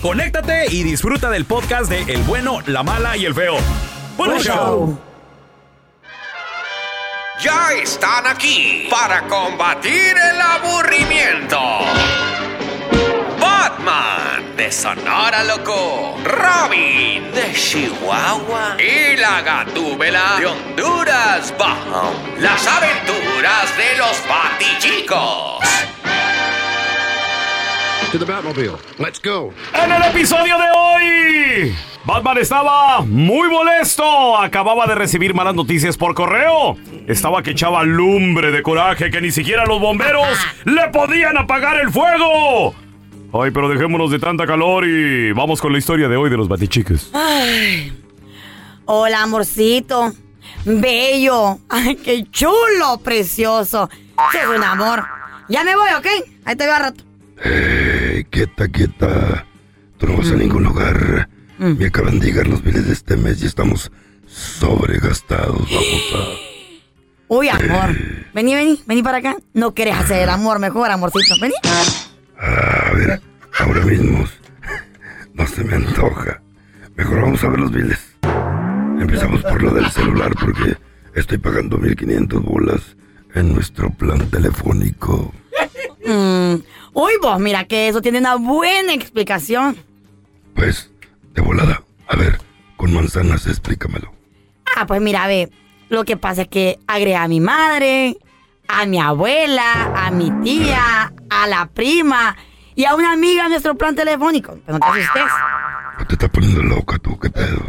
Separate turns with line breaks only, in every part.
conéctate y disfruta del podcast de El bueno, la mala y el feo. ¡Buen show!
Ya están aquí para combatir el aburrimiento. Batman de Sonora Loco, Robin de Chihuahua y la Gatúbela de Honduras Bajo. Las aventuras de los Batichicos.
To the Batmobile. Let's go.
En el episodio de hoy, Batman estaba muy molesto. Acababa de recibir malas noticias por correo. Estaba que echaba lumbre de coraje que ni siquiera los bomberos le podían apagar el fuego. Ay, pero dejémonos de tanta calor y vamos con la historia de hoy de los batichiques.
Ay. Hola, amorcito. Bello. Ay, qué chulo, precioso. Es un amor. Ya me voy, ¿ok? Ahí te veo a rato.
Hey, quieta, quieta. Tú no vas a ningún lugar. Me acaban de llegar los biles de este mes y estamos sobregastados. Vamos a.
Uy, amor. Vení, vení, vení para acá. No quieres hacer el amor mejor, amorcito. Vení.
A ver, ahora mismo. No se me antoja. Mejor vamos a ver los biles. Empezamos por lo del celular porque estoy pagando 1500 bolas en nuestro plan telefónico.
Mm. Uy, vos, mira que eso tiene una buena explicación.
Pues, de volada. A ver, con manzanas explícamelo.
Ah, pues mira, ve. Lo que pasa es que agregué a mi madre, a mi abuela, a mi tía, a la prima y a una amiga a nuestro plan telefónico. Pero no te asustes.
No te estás poniendo loca tú, qué pedo.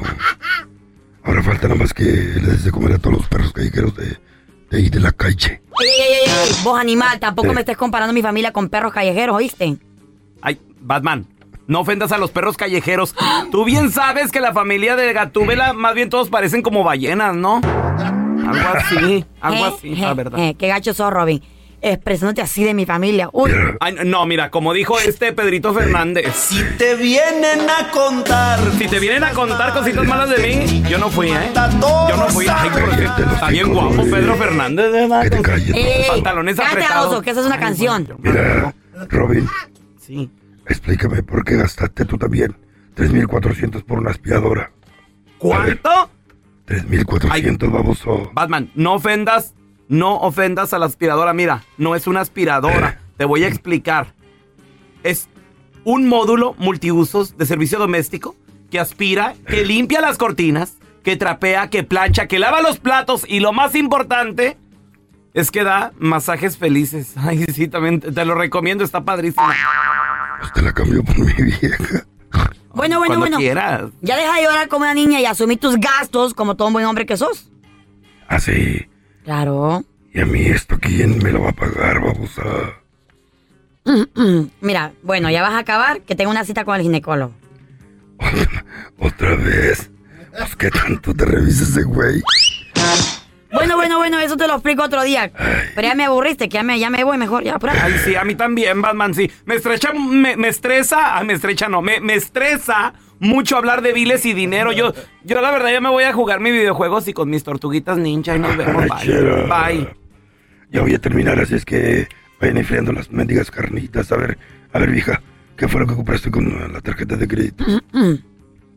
Ahora falta nada más que le des de comer a todos los perros callejeros de, ahí de la calle.
Ey, ey, ey, ey, Vos, animal, tampoco me estés comparando mi familia con perros callejeros, ¿oíste?
Ay, Batman, no ofendas a los perros callejeros. Tú bien sabes que la familia de Gatúbela, más bien todos parecen como ballenas, ¿no? Algo así, algo
Eh,
así,
eh,
la verdad.
eh, qué gacho sos, Robin. Expresándote así de mi familia. Uy.
Ay, no, mira, como dijo este Pedrito Fernández. Si
Te vienen a contar.
Si te vienen a contar cositas malas de mí, yo no fui, ¿eh? Yo no fui. Ay, está bien guapo Pedro Fernández, ¿verdad?
Que te
Pantalones
cállate,
apretados.
oso, que esa es una canción.
Mira, Robin,
Sí.
explícame por qué gastaste tú también 3.400 por una aspiradora.
¿Cuánto?
3.400, baboso.
Batman, no ofendas, no ofendas a la aspiradora. Mira, no es una aspiradora. Te voy a explicar. Es un módulo multiusos de servicio doméstico que aspira, que limpia las cortinas, que trapea, que plancha, que lava los platos y lo más importante es que da masajes felices. Ay, sí, también te lo recomiendo, está padrísimo.
Pues te la cambio por mi vieja.
Bueno, bueno,
Cuando
bueno.
quieras.
Ya deja de llorar como una niña y asumir tus gastos como todo un buen hombre que sos.
Así.
Claro.
¿Y a mí esto quién me lo va a pagar, babosa?
Mira, bueno, ya vas a acabar, que tengo una cita con el ginecólogo.
¿Otra vez? Pues qué tanto te revisas ese güey.
Bueno, bueno, bueno, eso te lo explico otro día. Pero ya me aburriste, que ya me, ya me voy mejor, ya, apúrate.
Ay, sí, a mí también, Batman, sí. Me estrecha, me, me estresa, ah, me estrecha no, me, me estresa mucho hablar de biles y dinero. Yo, yo la verdad ya me voy a jugar mis videojuegos y con mis tortuguitas ninja y nos vemos. Bye. Bye.
Ya voy a terminar, así es que vayan enfriando las mendigas carnitas. A ver, a ver, vieja, ¿qué fue lo que compraste con la tarjeta de crédito?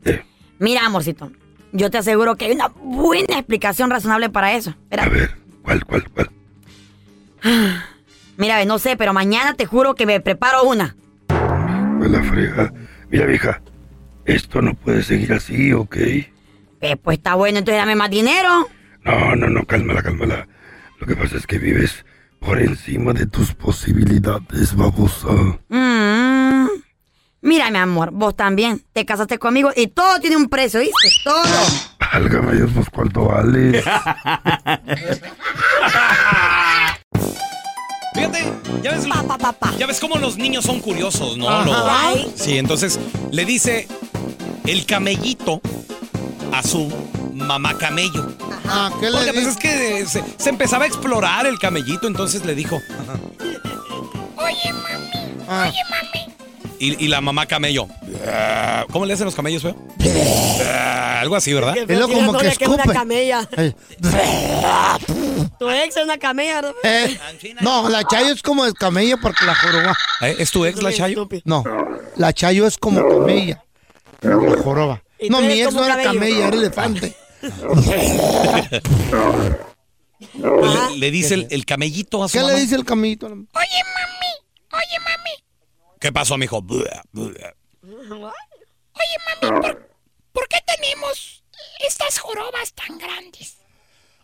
Eh,
Mira, amorcito, yo te aseguro que hay una buena explicación razonable para eso. Espera,
a ver, ¿cuál, cuál, cuál?
mira, ve, no sé, pero mañana te juro que me preparo una.
La frega. Mira, vieja, esto no puede seguir así, ¿ok?
Eh, pues está bueno, entonces dame más dinero.
No, no, no, cálmala, cálmala. Lo que pasa es que vives por encima de tus posibilidades, babosa.
Mm. Mira, mi amor, vos también te casaste conmigo y todo tiene un precio, ¿viste? Todo.
Válgame Dios, pues cuánto vale.
Fíjate, ya ves,
Pa, pa, pa, pa.
ya ves cómo los niños son curiosos, ¿no?
Ajá.
Sí, entonces le dice el camellito a su mamá camello.
Ah, ¿qué le
Porque pues
di-
es que se, se empezaba a explorar el camellito, entonces le dijo.
Ah,
Y, y la mamá camello. "Ah", ¿Cómo le hacen los camellos, feo? Ah, Algo así, ¿verdad?
Es lo como que escupe.
camella.
Eh,
Tu ex es una camella, ¿no?
eh, no, la Chayo es como el camello porque la joroba.
¿Eh? ¿Es tu ex la Chayo?
No, la Chayo es como camella. La joroba.
¿Y
No, mi ex no era
cabello?
camella, era elefante.
Pues le, le dice el, el camellito a su
¿Qué
mamá.
le dice el camellito?
¿Qué pasó, mijo? Buah, buah.
¿Por qué tenemos estas jorobas tan grandes?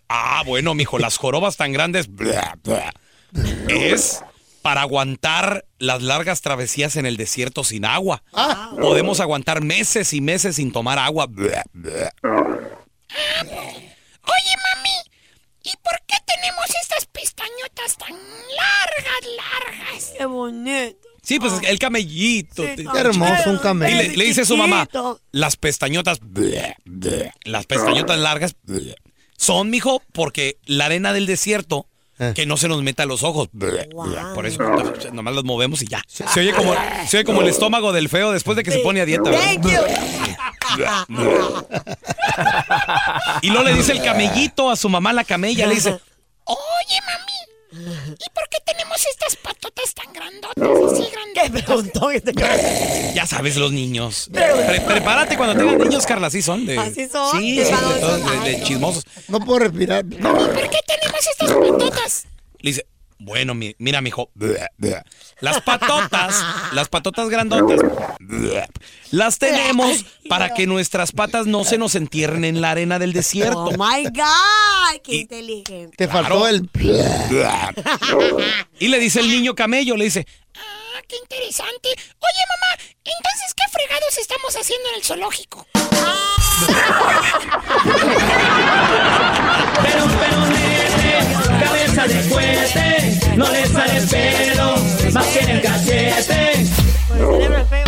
Ah, bueno, mijo, las jorobas tan grandes es para aguantar las largas travesías en el desierto sin agua.
Ah.
Podemos aguantar meses y meses sin tomar agua.
Oye, mami, ¿y por qué tenemos estas pestañotas tan largas, largas?
Qué bonito.
Sí, pues el camellito. te-
Qué hermoso un
Y
camello.
le, le dice a su mamá, las pestañotas, las pestañotas largas, son, mijo, porque la arena del desierto,
Eh.
que no se nos meta a los ojos. por eso nomás las movemos y ya. Se oye, como, se oye como el estómago del feo después de que se pone a dieta.
Thank you.
Y luego le dice el camellito a su mamá, la camella, le dice,
Oye, mami, ¿y por qué tenemos estas patotas tan grandotas, así
Qué
grandotas?
preguntón este cabrón.
ya sabes, los niños. Pre- prepárate cuando tengan niños, Carla, así son. De,
Así son,
Sí,
de
sí, de, de- de chismosos.
No puedo respirar.
¿Por qué tenemos estas patotas?
Le dice, bueno, mi- mira, mijo. Las patotas, las patotas grandotas, las tenemos para que nuestras patas no se nos entierren en la arena del desierto.
Oh my God. Qué
Y-
inteligente.
Te
Claro.
faltó el...
Y le dice el niño camello, le dice,
Ah, qué interesante. Oye, mamá, entonces, ¿qué fregados estamos haciendo en el zoológico?
Pero, pero, de fuerte, no le sale pelo, más que en el cachete.
Por el cerebro es feo.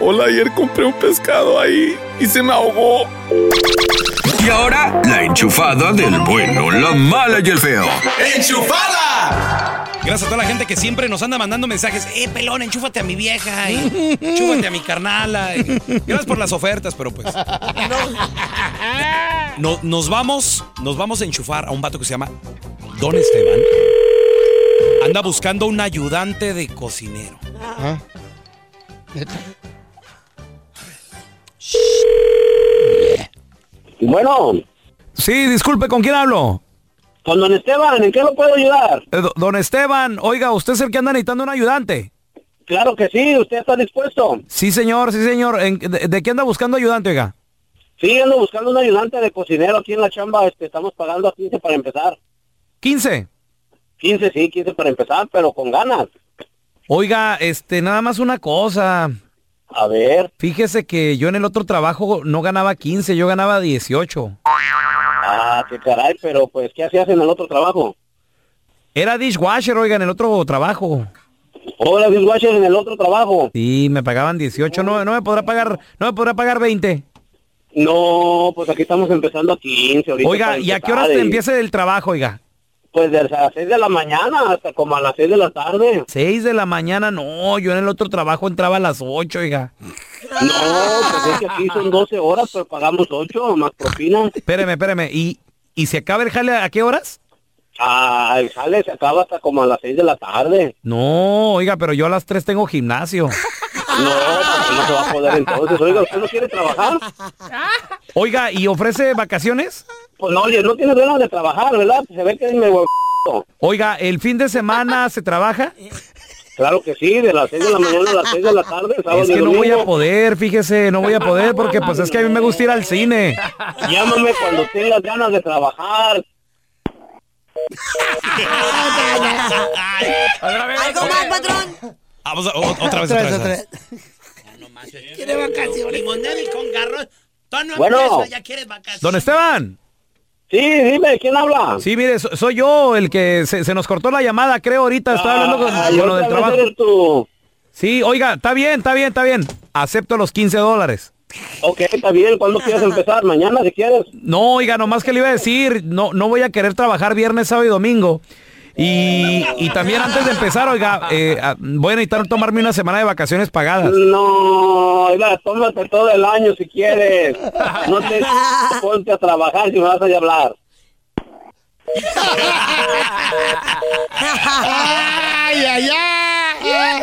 Hola, ayer compré un pescado ahí y se me ahogó.
Y ahora, la enchufada del bueno, la mala y el feo.
¡Enchufada! Gracias a toda la gente que siempre nos anda mandando mensajes. Eh, pelón, enchúfate a mi vieja. Y, enchúfate a mi carnala. y- gracias por las ofertas, pero pues. No, nos vamos, nos vamos a enchufar a un vato que se llama Don Esteban. Anda buscando un ayudante de cocinero.
Ah.
Bueno,
Sí, disculpe, ¿con quién hablo?
Con don Esteban, ¿en qué lo puedo ayudar?
Eh, do- don Esteban, oiga, ¿usted es el que anda necesitando un ayudante?
Claro que sí, usted está dispuesto.
Sí, señor, sí, señor. ¿En- de, de qué anda buscando ayudante, oiga?
Sí, ando buscando un ayudante de cocinero aquí en la chamba. Este, estamos pagando a 15 para empezar.
15.
15, sí, 15 para empezar, pero con ganas.
Oiga, este, nada más una cosa.
A ver.
Fíjese que yo en el otro trabajo no ganaba 15, yo ganaba 18.
Ah, qué caray, pero pues, ¿qué hacías en el otro trabajo?
Era dishwasher, oiga, en el otro trabajo.
Hola, dishwasher en el otro trabajo.
Sí, me pagaban 18, no, no me podrá pagar, no me podrá pagar 20.
No, pues aquí estamos empezando a 15 ahorita.
Oiga, ¿y a qué horas te empieza el trabajo, oiga?
Pues desde las 6 de la mañana hasta como a las 6 de la tarde.
6 de la mañana, no, yo en el otro trabajo entraba a las 8, oiga.
No, pues es que aquí son 12 horas, pero pagamos 8 más propina.
Espéreme, espéreme, ¿y, ¿y se acaba el jale a qué horas?
Ah, el jale se acaba hasta como a las 6 de la tarde.
No, oiga, pero yo a las 3 tengo gimnasio.
No, pues no se va a poder entonces. Oiga, ¿usted no quiere trabajar?
Oiga, ¿y ofrece vacaciones?
Pues no, oye, no tiene ganas de trabajar, ¿verdad? Se ve que es medio
Oiga, ¿el fin de semana se trabaja?
Claro que sí, de las 6 de la mañana a las 6 de la tarde, sábado
Es
y
que no voy a poder, fíjese, no voy a poder porque pues es que a mí me gusta ir al cine.
Llámame cuando tengas ganas de trabajar.
¿Algo más, patrón?
Vamos, a- o- otra vez, otra vez.
Quiere vacaciones. Limonada y con garros. Tono
Bueno.
ya quieres vacaciones.
Don Esteban.
Sí, dime, ¿quién habla?
Sí, mire, so- soy yo el que se, se nos cortó la llamada, creo, ahorita. Estoy hablando con,
Ah,
con lo del
otra vez
trabajo.
eres tú.
Sí, oiga, está bien, está bien, está bien. Acepto los 15 dólares.
Ok, está bien. ¿Cuándo quieres empezar? Mañana, si quieres.
No, oiga, nomás que le iba a decir, no, no voy a querer trabajar viernes, sábado y domingo. Y, y también antes de empezar, oiga, eh, ah, voy a necesitar tomarme una semana de vacaciones pagadas.
No, oiga, tómate todo el año si quieres. No te ponte a trabajar si me vas a hablar.
Ay, ay, ay.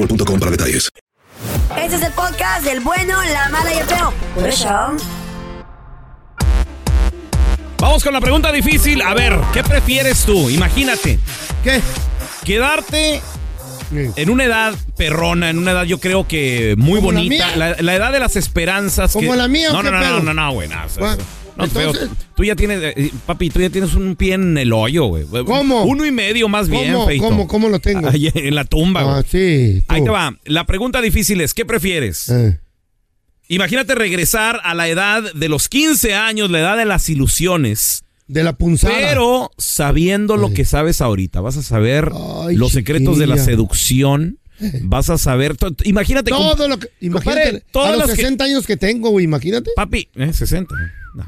boostmobile.com para detalles.
Este es el podcast del bueno, la mala y el feo. Por eso.
Vamos con la pregunta difícil. A ver, ¿qué prefieres tú? Imagínate.
¿Qué?
Quedarte en una edad perrona, en una edad yo creo que muy
¿Como la
bonita.
mía?
La, la edad de las esperanzas.
¿Como
que-
la mía
No,
qué
no, no, no,
pedo?
no, no, güey. No,
Bueno,
no, feo.
entonces-
Tú ya tienes, eh, papi, tú ya tienes un pie en el hoyo, güey.
¿Cómo?
Uno y medio más bien,
¿Cómo,
feito.
cómo, cómo lo tengo?
Ahí en la tumba, güey.
Ah, sí. tú.
Ahí te va. La pregunta difícil es, ¿qué prefieres?
Eh.
Imagínate regresar a la edad de los 15 años, la edad de las ilusiones.
De la punzada.
Pero sabiendo lo que sabes ahorita, vas a saber
Ay,
los secretos de la seducción. Vas a saber. Imagínate.
Todo lo que. Imagínate.
todas
a los
que-
60 años que tengo, güey, imagínate.
Papi, eh, 60. No.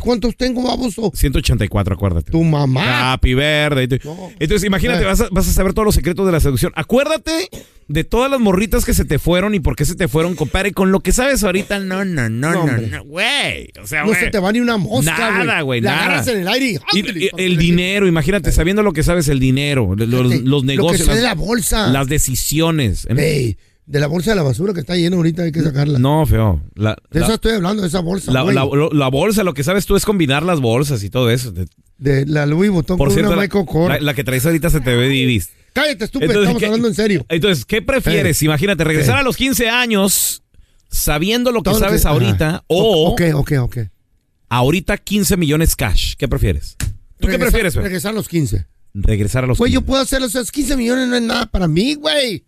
¿Cuántos tengo, baboso?
184, acuérdate.
Tu mamá.
Happy verde. Entonces, imagínate,
Eh.
vas a, vas a saber todos los secretos de la seducción. Acuérdate de todas las morritas que se te fueron y por qué se te fueron, compadre. Con lo que sabes ahorita, no, no, no,
No,
no, güey. O sea,
No se te va ni una mosca.
Nada, güey,
La
nada.
agarras en el aire y...
Y- y- el dinero, imagínate, sabiendo lo que sabes, el dinero, los, los
Lo que
negocios,
de
las,
la bolsa.
las decisiones.
Ey, de la bolsa de la basura que está llena ahorita, hay que sacarla.
No, feo. La,
De
la-
eso estoy hablando, de esa bolsa,
la-
güey.
la- bolsa, lo que sabes tú es combinar las bolsas y todo eso. De-
De la Louis Vuitton
Por
con
cierto,
una
la,
Michael Kors.
la- que traes ahorita se te ve divis.
Cállate, estúpido, estamos
¿qué-
hablando en serio.
Entonces, ¿qué prefieres?
Eh.
Imagínate, regresar
Eh.
a los 15 años sabiendo lo que
Todo lo
sabes
que-
ahorita
ajá.
o
Ok, ok, ok.
ahorita 15 millones cash. ¿Qué prefieres? ¿Tú qué prefieres, feo?
Regresar a los 15.
Regresar a los
Güey,
15.
yo puedo hacer esos 15 millones, no es nada para mí, güey.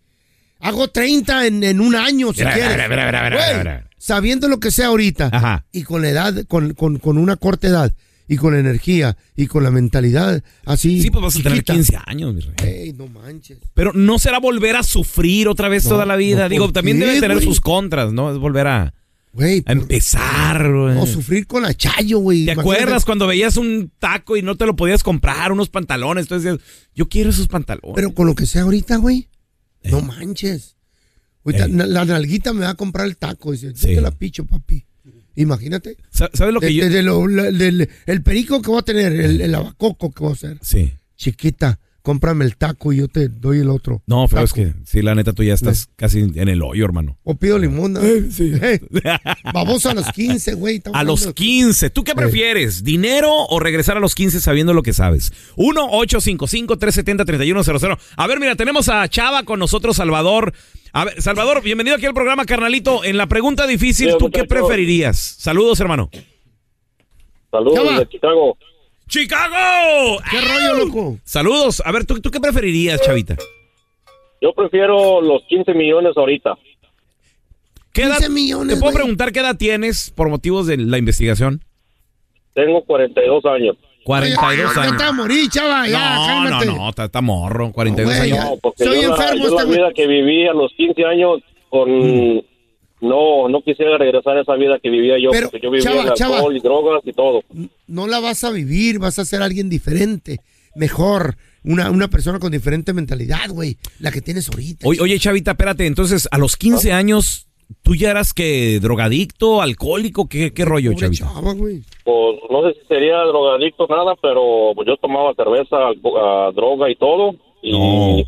Hago 30 en, en un año, si
Mira,
quieres.
mira,
Güey,
mira.
Sabiendo lo que sé ahorita
Ajá.
y con la edad, con, con, con una corta edad y con la energía y con la mentalidad así.
Sí, pues vas a tener
chiquita.
15 años, mi rey.
Ey, no manches.
Pero no será volver a sufrir otra vez
No,
toda la vida.
no,
Digo,
¿por
también
qué,
debe tener sus contras, ¿no? Es volver a, empezar, güey.
o sufrir con la chayo, güey.
¿Te
Imagínate.
acuerdas cuando veías un taco y no te lo podías comprar, unos pantalones? Entonces decías, yo quiero esos pantalones.
Pero con lo que sé ahorita, güey.
Eh.
No manches. Ahorita, na- la nalguita me va a comprar el taco. Dice, yo te la picho, papi. Imagínate.
Sa- ¿Sabes lo que
De-
yo...?
de- de lo- la- del- el perico que voy a tener, el, el abacoco que voy a hacer.
Sí.
Chiquita, cómprame el taco y yo te doy el otro.
No, pero es que sí, la neta tú ya estás casi en el hoyo, hermano.
O pido limón. ¿no?
sí.
Eh, Vamos a los 15, güey.
A los
hablando-
15. ¿Tú qué
Eh.
prefieres? ¿Dinero o regresar a los 15 sabiendo lo que sabes? 1-855-370-3100. A ver, mira, tenemos a Chava con nosotros, Salvador. A ver, Salvador, bienvenido aquí al programa, carnalito. En la pregunta difícil,
Sí,
¿tú qué preferirías? Saludos, hermano.
Saludos
Chava.
de Chicago.
¡Chicago!
¿Qué rollo, loco?
Saludos. A ver, ¿tú, tú qué preferirías, Chavita?
Yo prefiero los 15 millones ahorita.
¿Qué edad,
15 millones,
¿Te puedo
güey.
preguntar qué edad tienes por motivos de la investigación?
Tengo 42 años.
42
Ya
años.
te va a morir, chava. Ya,
no,
cálmate.
no, no, está, está morro, 42
güey,
años.
No, porque
Soy
yo, la,
enfermo
yo la
este güey.
vida que viví a los 15 años con... No, no quisiera regresar a esa vida que vivía yo,
Pero,
porque yo vivía
chava,
en
chava.
alcohol y drogas y todo.
No la vas a vivir, vas a ser alguien diferente, mejor. Una, una persona con diferente mentalidad, güey. La que tienes ahorita.
Oye, oye, Chavita, espérate, entonces, a los 15 años, ¿tú ya eras que drogadicto, alcohólico? ¿Qué, qué rollo,
Pobre
Chavita?
chava, güey.
Pues no sé si sería drogadicto o nada, pero pues, yo tomaba cerveza, ah, droga y todo. Y,
No.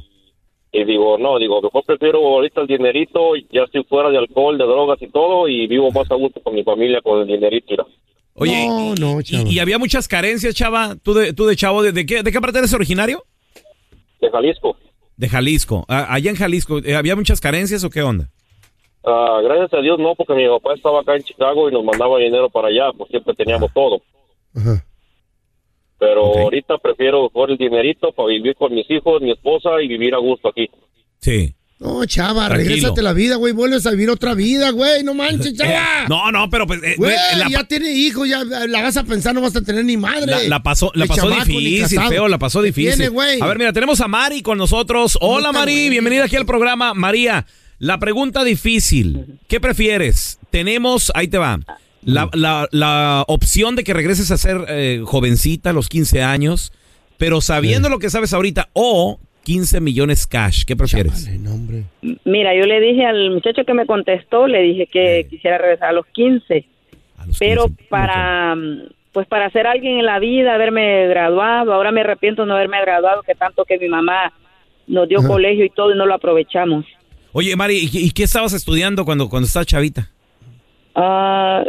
Y digo, no, digo, mejor prefiero ahorita el dinerito, ya estoy fuera de alcohol, de drogas y todo, y vivo más a gusto con mi familia con el dinerito. mira.
Oye,
No, no,
y, y había muchas carencias, Chava. ¿Tú de, tú de chavo, de, de qué, de qué parte eres originario?
De Jalisco.
De Jalisco. Ah, allá en Jalisco, eh, ¿había muchas carencias o qué onda?
Ah, gracias a Dios no, porque mi papá estaba acá en Chicago y nos mandaba dinero para allá, pues siempre teníamos todo.
Ajá.
Pero ahorita prefiero mejor el dinerito para vivir con mis hijos, mi esposa y vivir a gusto aquí.
Sí.
No, chava,
Tranquilo.
regrésate la vida, güey. Vuelves a vivir otra vida, güey. No manches, chava.
No, no, pero pues, eh,
Güey,
la,
ya tiene hijos, ya la vas a pensar, no vas a tener ni madre.
la- la pasó, la pasó
chamaco,
difícil, feo, la pasó
¿Qué
difícil.
tiene, güey?
a ver, mira, tenemos a Mari con nosotros. Hola,
está,
Mari,
güey?
bienvenida aquí al programa. María, la pregunta difícil. ¿Qué prefieres? Tenemos, ahí te va, la, la- la opción de que regreses a ser eh, jovencita a los 15 años, pero sabiendo lo que sabes ahorita, o 15 millones cash. ¿Qué prefieres?
Mira, yo le dije al muchacho que me contestó, le dije que quisiera regresar a los 15,
A los
pero
15.
para mm, pues para ser alguien en la vida, haberme graduado, ahora me arrepiento de no haberme graduado, que tanto que mi mamá nos dio
Ajá.
colegio y todo y no lo aprovechamos.
Oye, Mari, ¿y, qué- y qué estabas estudiando cuando, cuando estabas chavita?
Ah,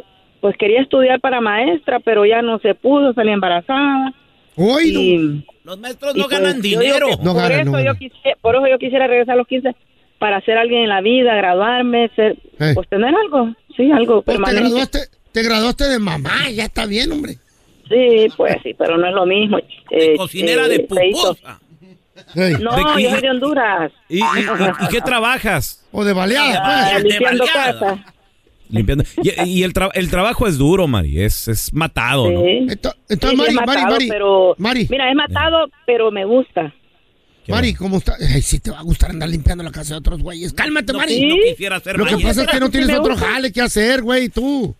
pues quería estudiar para maestra, pero ya no se pudo, salí embarazada.
Hoy no.
y,
Los maestros no
pues,
ganan dinero.
No
por,
ganan,
eso
no
yo
ganan.
quisiera, por eso yo quisiera regresar a los 15 para ser alguien en la vida, graduarme, ser,
Eh.
pues tener algo, sí, algo
Pues te
permanente.
graduaste, te graduaste de mamá, ya está bien, hombre.
Sí, pues sí, pero no es lo mismo. eh,
Cocinera
eh,
de pupusa.
No, yo soy de Honduras.
¿Y, y- y- y qué trabajas?
O de baleada,
Ah,
pues.
de baleada.
Limpiando. Y, y el, tra- el trabajo es duro, Mari, es, es matado, ¿no?
Sí. Sí,
Entonces,
sí,
Mari,
es
Mari,
matado,
Mari,
pero
Mari,
mira, es matado, pero me gusta.
Qué
Mari. ¿cómo está? Ay, sí te va a gustar andar limpiando la casa de otros güeyes. Cálmate,
No,
Mari.
no
¿Sí?
quisiera ser
Lo que pasa es que no tienes
me
otro jale que hacer, güey, tú.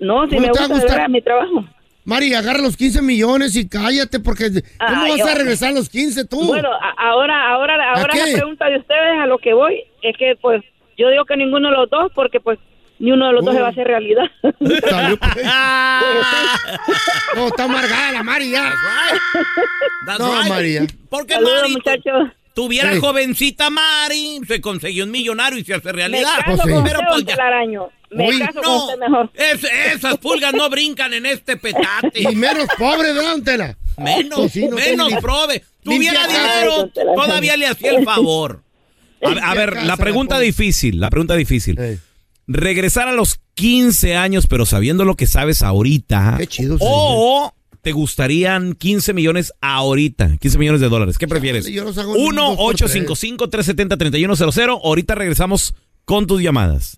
No, si
¿Cómo
me
va a
gusta
gustar?
verdad mi trabajo.
Mari, agarra los 15 millones y cállate, porque ¿cómo
Ah,
vas
yo-
a regresar a los 15 tú?
Bueno, a- ahora, ahora, ahora
qué?
la pregunta de ustedes a lo que voy es que, pues, yo digo que ninguno de los dos, porque, pues, ni uno de los dos se va a hacer realidad.
Salió, pues. no, está amargada la Mari ya.
That's
No,
right.
María.
¿Por qué
Saludos,
Mari?
muchachos. Tuviera jovencita Mari, se consiguió un millonario y se hace realidad.
Me caso con
Pero
usted,
pues
don
ya-
Telaraño. Me
Uy,
caso con
no,
usted mejor.
es- esas pulgas no brincan en este petate.
Y menos pobre, ¿verdad?
Menos,
Pues sí, no
menos prove. Tuviera dinero, todavía le hacía el favor.
A, a ver, la pregunta difícil, la pregunta difícil. Regresar a los 15 años, pero sabiendo lo que sabes ahorita.
Qué chido
O te gustarían 15 millones ahorita, 15 millones de dólares. ¿Qué prefieres?
yo los hago en un dos por
1-855-370-3100. Ahorita regresamos con tus llamadas.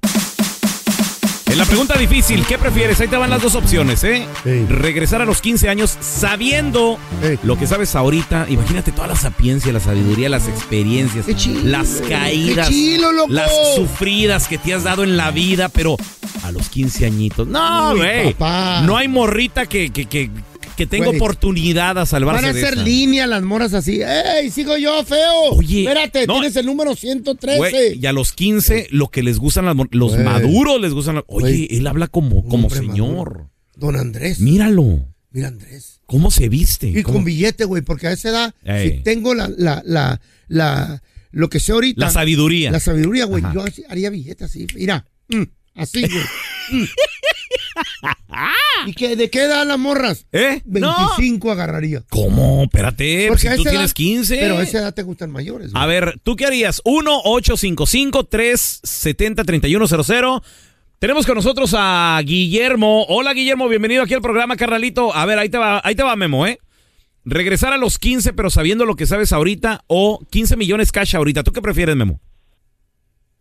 La pregunta difícil, ¿qué prefieres? Ahí te van las dos opciones, ¿eh?
Ey.
Regresar a los 15 años sabiendo
Ey.
lo que sabes ahorita. Imagínate toda la sapiencia, la sabiduría, las experiencias, las caídas, las sufridas que te has dado en la vida, pero a los 15 añiñitos. No, güey. No hay morrita que, que, que, que tenga
Güey.
oportunidad a salvarse
Van a
de
hacer
esa.
línea las moras así. ¡Ey, sigo yo, feo!
Oye,
Espérate,
no.
tienes el número 113.
Güey, y a los 15, lo que les gustan las los
Güey.
maduros les gustan. las- Oye, él habla como, como
hombre
señor.
maduro. Don Andrés.
Míralo.
Mira, Andrés.
¿Cómo se viste?
Y
¿Cómo-
con billete, güey, porque a esa edad,
Ey.
si tengo la, la, la, la, lo que sé ahorita.
La sabiduría.
La sabiduría, güey.
Ajá.
Yo haría billete así. Mira, mm, así, güey. Mm. ¿Y qué, de qué edad las morras?
¿Eh? No.
25 agarraría.
¿Cómo? Espérate, pues,
Porque
si tú tienes
edad-
15.
Pero a esa edad te gustan mayores. güey.
A ver, ¿tú qué harías? 1-855-370-3100. Tenemos con nosotros a Guillermo. Hola, Guillermo, bienvenido aquí al programa, carnalito. A ver, ahí te va, ahí te va, Memo, ¿eh? Regresar a los 15, pero sabiendo lo que sabes ahorita, o 15 millones cash ahorita. ¿Tú qué prefieres, Memo?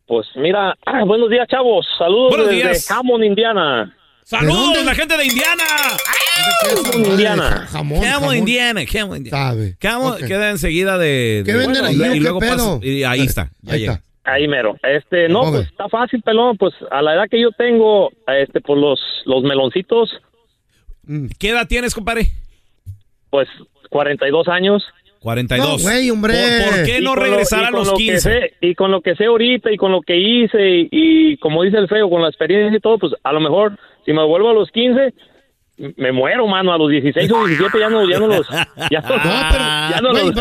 Pues mira, buenos días, chavos. Saludos
Buenos
desde
días.
Hammond, Indiana.
¡Saludos, la gente de Indiana!
Hammond, Indiana.
Jamón, jamón.
Indiana, Indiana.
Sabe.
Camo
Ok.
queda enseguida de...
¿Qué
de-
venden
bueno,
ahí,
y, luego
pedo?
pasa- y ahí está,
Ahí
llega.
está.
Ahí mero. Este, no, pues está fácil, pelón. Pues a la edad que yo tengo, este, pues los, los meloncitos,
¿Qué edad tienes, compadre?
pues 42 años.
42.
No, güey, hombre.
¿Por, por qué
Y
no
lo-
regresar
y
a los
lo que
15?
sé- y con lo que sé ahorita y con lo que hice y, y como dice el feo, con la experiencia y todo, pues a lo mejor si me vuelvo a los 15, m- me muero, mano. A los 16 o 17 ya no, ya no los... Ya no,
No,
ya no los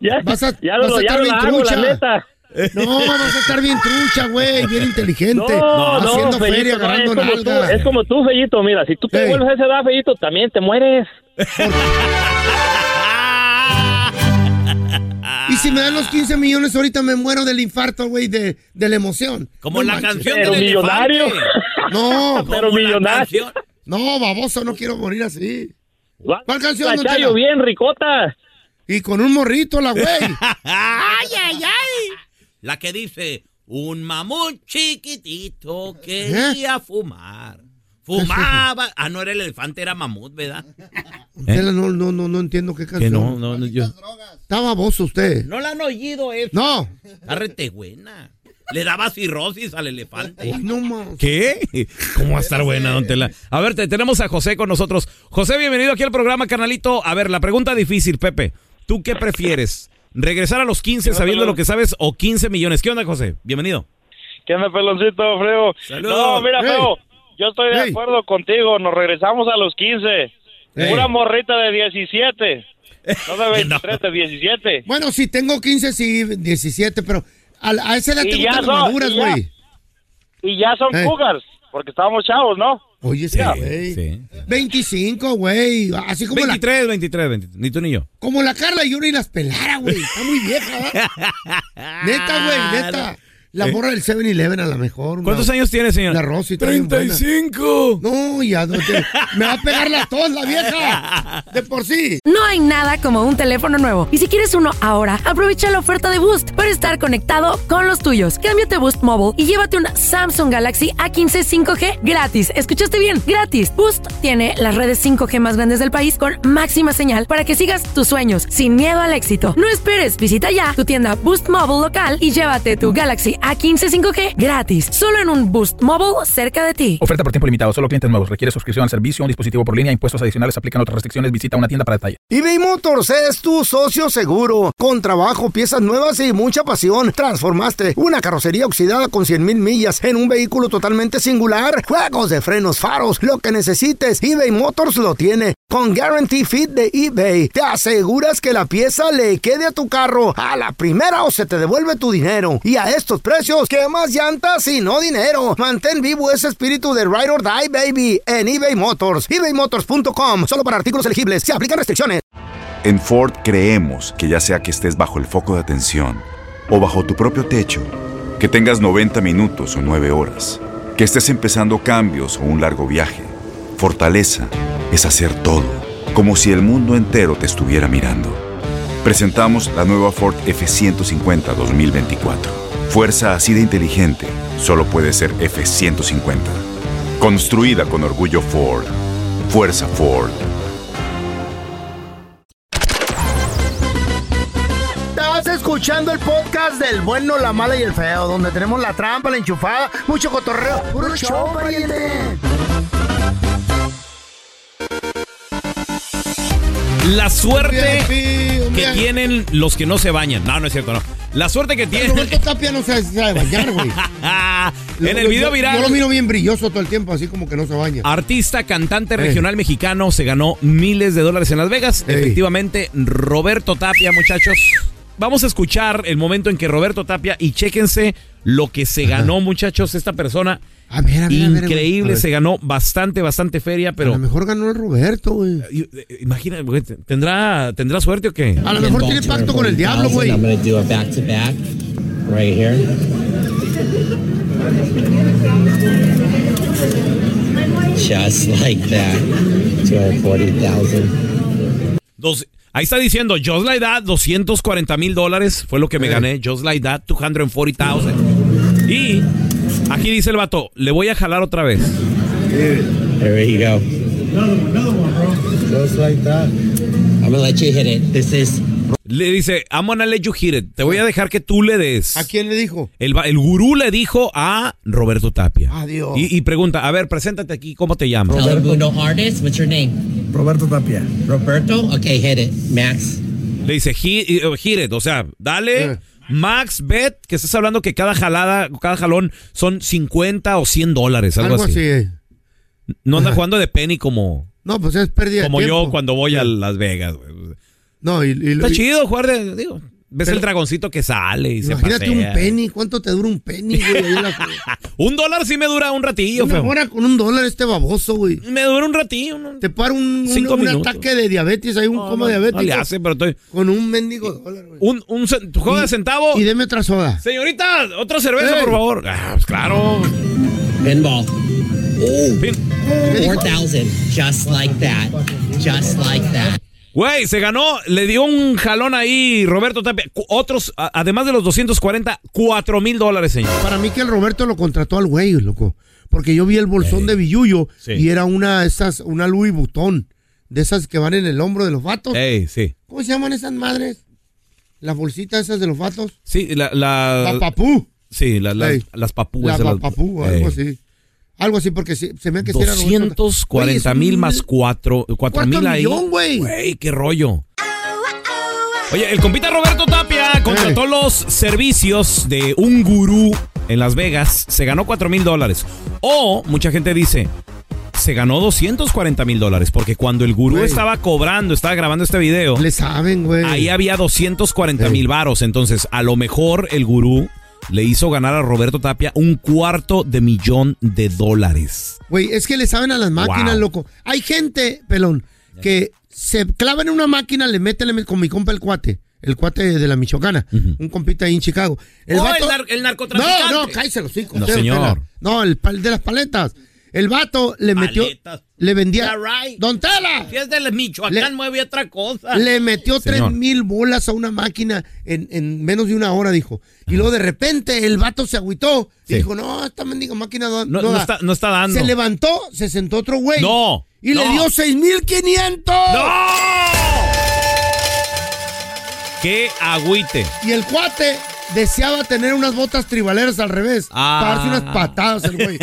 ya, ya no, no
bien
la hago, la
trucha.
neta.
No, vas a estar bien trucha, güey, bien inteligente.
No, no,
haciendo
Fellito,
feria,
no,
agarrando
es como tú, es como tú, Fellito, mira, si tú te
Ey.
vuelves a esa edad, Fellito, también te mueres.
Si me dan los 15 millones, ahorita me muero del infarto, güey, de, de la emoción.
Como
No
la
manches.
canción
Pero
del
millonario.
elefante.
No,
Pero
la
millonario.
no, baboso, no quiero morir así. ¿Cuál canción,
Chayo,
Tela?
bien, ricota.
Y con un morrito, la güey.
¡Ay, ay, ay! La que dice, un mamut chiquitito quería fumar. Fumaba. Ah, no era el elefante, era mamut, ¿verdad?
Tela, no, no, no, no entiendo qué
Que
canción.
no, no, no, yo...
Está baboso usted.
No la han oído eso.
No.
Está retebuena. Le daba cirrosis al elefante.
Ay, no más.
¿Qué? ¿Cómo va a estar buena, don Tela? A ver, te- tenemos a José con nosotros. José, bienvenido aquí al programa, carnalito. A ver, la pregunta difícil, Pepe. ¿Tú qué prefieres? ¿Regresar a los 15 sabiendo lo que sabes o 15 millones? ¿Qué onda, José? Bienvenido.
¿Qué onda, peloncito?
Saludos.
No, mira,
Hey.
Yo estoy de
Hey.
acuerdo contigo. Nos regresamos a los 15.
Hey.
Una morrita de 17. No de 23, de 17.
Bueno, si tengo 15, sí, 17, pero a, a esa edad te
Y ya
gustan las
son-
maduras,
y ya-
güey.
Y ya son
Hey.
cougars, porque estábamos chavos, ¿no?
Oye, sí, güey.
Sí.
25, güey. Así como la,
23, 23, 23. Ni tú ni yo.
como la Carla y una y las pelara, güey. Está muy vieja, ¿verdad? Neta, güey, neta. La
Eh.
morra del 7-Eleven a lo mejor. una-
¿Cuántos años tiene, señor?
La Rosy está bien buena.
35.
No, ya, no te- me va a pegar la tos, la vieja. De por sí.
No hay nada como un teléfono nuevo. Y si quieres uno ahora, aprovecha la oferta de Boost para estar conectado con los tuyos. Cámbiate a Boost Mobile y llévate un Samsung Galaxy A15 5G gratis. ¿Escuchaste bien? Gratis. Boost tiene las redes 5G más grandes del país con máxima señal para que sigas tus sueños sin miedo al éxito. No esperes, visita ya tu tienda Boost Mobile local y llévate tu Galaxy A15 5G gratis. Solo en un Boost Mobile cerca de ti.
Oferta por tiempo limitado, solo clientes nuevos. Requiere suscripción al servicio, un dispositivo por línea, impuestos adicionales, aplican otras restricciones. Visita una tienda para detalle.
eBay Motors es tu socio seguro. Con trabajo, piezas nuevas y mucha pasión. Transformaste una carrocería oxidada con 100 mil millas en un vehículo totalmente singular. Juegos de frenos, faros, lo que necesites, eBay Motors lo tiene. Con Guarantee Fit de eBay, te aseguras que la pieza le quede a tu carro a la primera o se te devuelve tu dinero. Y a estos precios, ¿qué más llantas y no dinero? Mantén vivo ese espíritu de Ride or Die, baby, en eBay Motors. ebaymotors.com, solo para artículos elegibles. Se aplican restricciones.
En Ford creemos que ya sea que estés bajo el foco de atención o bajo tu propio techo, que tengas 90 minutos o 9 horas, que estés empezando cambios o un largo viaje, fortaleza es hacer todo, como si el mundo entero te estuviera mirando. Presentamos la nueva Ford F150 2024. Fuerza así de inteligente solo puede ser F150. Construida con orgullo Ford. Fuerza Ford.
Escuchando el podcast del bueno, la mala y el feo, donde tenemos la trampa, la enchufada, mucho cotorreo. ¡Puro show!
La suerte que tienen los que no se bañan. No, no es cierto, no. La suerte que tienen.
Roberto Tapia no se sabe bañar, güey.
en el video
Yo-
viral.
Yo lo miro bien brilloso todo el tiempo, así como que no se baña.
Artista, cantante
Ey.
regional mexicano, se ganó miles de dólares en Las Vegas. Efectivamente, Roberto Tapia, muchachos. Vamos a escuchar el momento en que Roberto Tapia, y chéquense lo que se ganó, muchachos, esta persona.
A ver, a ver, a ver, güey.
Increíble,
A ver.
se ganó bastante, bastante feria,
A
pero
lo mejor ganó el Roberto, güey.
imagina, güey, ¿tendrá, ¿tendrá suerte o qué?
A lo mejor tiene pacto con el diablo, güey.
I'm gonna do a back to back right here. Just like that. 240,000.
Dos- ahí está diciendo, Just Like That, 240 mil dólares fue lo que me gané. Just Like That, 240,000. Y aquí dice el vato, le voy a jalar otra vez.
There you go. Just like that. I'm gonna let you hit it. This is
Le dice, I'm gonna let you hit it. Te voy a dejar que tú le des.
¿A quién le dijo?
El, el gurú le dijo a Roberto Tapia.
Adiós.
Y, y pregunta, a ver, preséntate aquí, ¿cómo te llamas?
Telemundo artist. What's your name?
Roberto Tapia.
Roberto. Okay, hit it, Max.
Le dice, hit, eh, hit it, o sea, dale. Max Bet, que estás hablando que cada jalada, cada jalón son 50 o 100 dólares, algo,
Algo
así.
así.
No anda jugando de penny como,
No, pues es pérdida
como yo cuando voy a Las Vegas. güey.
No, y, y-
Está
y-
chido jugar de, digo, ves
Pero-
el dragoncito que sale y se
Imagínate
pasea.
un penny. ¿Cuánto te dura un penny, güey?
Un dólar sí me dura un ratillo,
Una
feo.
hora con un dólar este baboso, güey.
Me dura un ratillo. ¿no?
Te para un,
Cinco
ataque de diabetes, hay un
No,
coma diabético.
no le hace, pero estoy...
Con un mendigo dólar, güey.
Un, un de centavo.
Y deme otra soda.
Señorita, otra cerveza, por favor. Ah, pues claro.
Pinball.
Pin-
4,000. Just like that. Just like that.
Güey, se ganó, le dio un jalón ahí Roberto Tapia. Otros, además de los 240, 4 mil dólares, señor.
Para mí que el Roberto lo contrató al güey, loco. Porque yo vi el bolsón de Billuyo
Sí.
y era una esas, una Louis Vuitton. De esas que van en el hombro de los vatos.
Ey, sí.
¿Cómo se llaman esas madres? Las bolsitas esas de los vatos.
Sí, la... La,
La papú.
Sí, la- la- las papúas.
La papú, algo así. Algo así, porque se, se me que era Roberto.
240
Oye,
mil más 4
Cuarto
mil ahí.
güey.
Güey, qué rollo. Oye, el compita Roberto Tapia contrató los servicios de un gurú en Las Vegas. Se ganó 4 mil dólares. O, mucha gente dice, se ganó 240 mil dólares. Porque cuando el gurú estaba cobrando, estaba grabando este video,
Le saben, güey.
ahí había 240 mil varos. Entonces, a lo mejor el gurú le hizo ganar a Roberto Tapia un cuarto de millón de dólares.
Güey, es que le saben a las máquinas,
Wow.
loco. Hay gente, pelón, que se clava en una máquina, le mete, le mete con mi compa el cuate. El cuate de la Michoacana. Un compita ahí en Chicago. El
Oh,
vato-
el, nar- el narcotraficante.
No, no, cállese los hijos.
No, señor.
No, el pal de las paletas. El vato le metió,
Paletas.
le vendía.
Right.
¡Don Tela!
Si es de Michoacán,
Le-
mueve otra cosa.
Le metió tres mil bolas a una máquina en, en menos de una hora, dijo. Y luego de repente el vato se agüitó y dijo, no, esta mendiga máquina no,
No,
no
no
da".
está, no está dando.
Se levantó, se sentó otro güey.
No.
Y le
no.
dio 6,500.
¡Qué agüite!
Y el cuate deseaba tener unas botas tribaleras al revés.
Ah.
Para darse unas patadas el güey.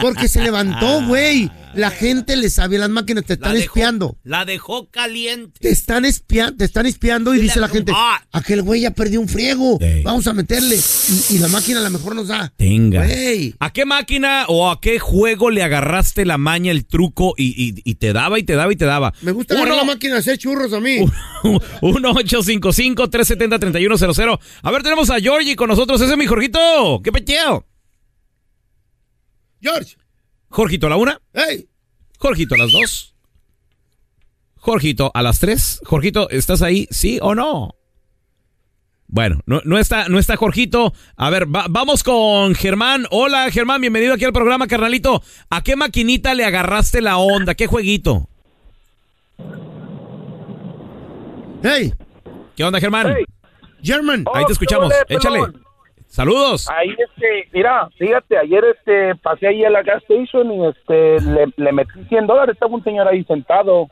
Porque se levantó, güey. La gente le sabe las máquinas, te están
dejó-
espiando.
La dejó caliente.
Te están espiando, te están espiando y dice la gente, aquel güey ya perdió un friego, vamos a meterle. Y, y la máquina a lo mejor nos da.
Tenga. ¿A qué máquina o a qué juego le agarraste la maña, el truco y, y- y te daba y te daba y te daba?
Me gusta agarrar la máquina de hacer churros a mí.
1-855-370-3100. A ver, tenemos a Georgie con nosotros. Ese es mi Jorgito. ¿Qué peteo?
George.
Jorgito a la una.
¡Ey!
Jorgito a las dos. Jorgito a las tres. Jorgito, ¿estás ahí? ¿Sí o no? Bueno, no, no está, no está Jorgito. A ver, va- vamos con Germán. Hola, Germán, bienvenido aquí al programa, carnalito. ¿A qué maquinita le agarraste la onda? ¿Qué jueguito?
¡Hey!
¿Qué onda, Germán?
German.
Ahí te escuchamos.
Oh, ¿qué ole,
Échale.
pelón?
Saludos.
Ahí, este, mira, fíjate, ayer, este, pasé ahí a la gas station y, este, le, le metí 100 dólares. Estaba un señor ahí sentado.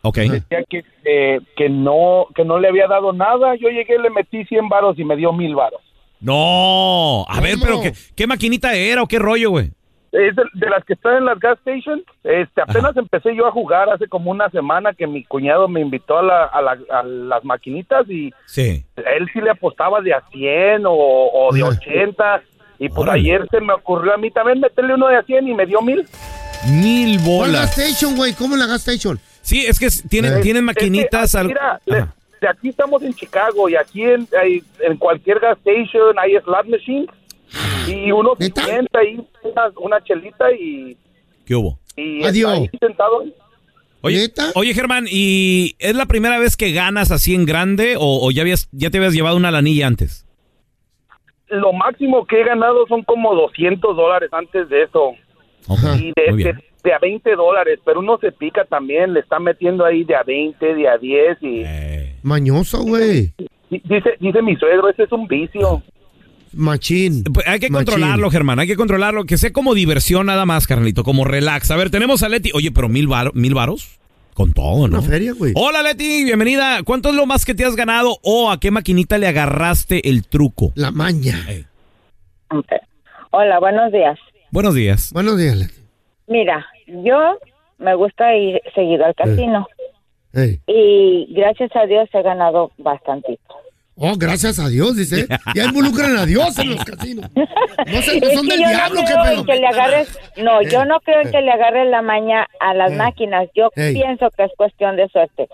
Ok.
Decía que, este, que no, que no le había dado nada. Yo llegué, le metí 100 varos y me dio mil varos.
No. A ver, pero ¿qué, qué maquinita era o qué rollo, güey?
Es de, de las que están en las gas stations. Este, apenas empecé yo a jugar hace como una semana que mi cuñado me invitó a, la- a la- a las maquinitas y
Sí.
él sí le apostaba de a 100 o, o de 80. Y pues
Órale.
ayer se me ocurrió a mí también meterle uno de a 100 y me dio mil.
Mil
¿Cuál gas
bolas.
station, güey? ¿Cómo en la gas station?
Sí, es que tienen,
Eh,
tienen
es que,
maquinitas.
ah,
al-
mira,
Ajá.
de aquí estamos en Chicago y aquí en, en cualquier gas station hay slot machines y uno se sienta ahí una, una chelita y,
¿Qué hubo?
y
Adiós.
ahí sentado.
Oye, oye, Germán, ¿y es la primera vez que ganas así en grande o, o ya, habías, ya te habías llevado una lanilla antes?
Lo máximo que he ganado son como 200 dólares antes de eso. y de,
muy
de,
bien.
de a 20 dólares, pero uno se pica también, le está metiendo ahí de a 20, de a 10 y
Mañoso, güey.
di- dice, dice mi suegro, ese es un vicio.
Machín.
Pues hay que
Machín.
controlarlo, Germán, hay que controlarlo, que sea como diversión nada más, carnalito, como relax. A ver, tenemos a Leti. Oye, pero mil, varo- mil varos con todo, ¿no?
Una feria, güey.
Hola, Leti, bienvenida. ¿Cuánto es lo más que te has ganado o a qué maquinita le agarraste el truco?
La maña.
Hola, buenos días.
Buenos días.
Buenos días, Leti.
Mira, yo me gusta ir seguido al casino y gracias a Dios he ganado bastantito.
Oh, gracias a Dios, dice. Ya involucran a Dios en los casinos. No sé, no son
que
del
yo
diablo,
no creo en que le agarres, no, yo no creo en que le agarres la maña a las
Eh.
máquinas. Yo pienso que es cuestión de suerte.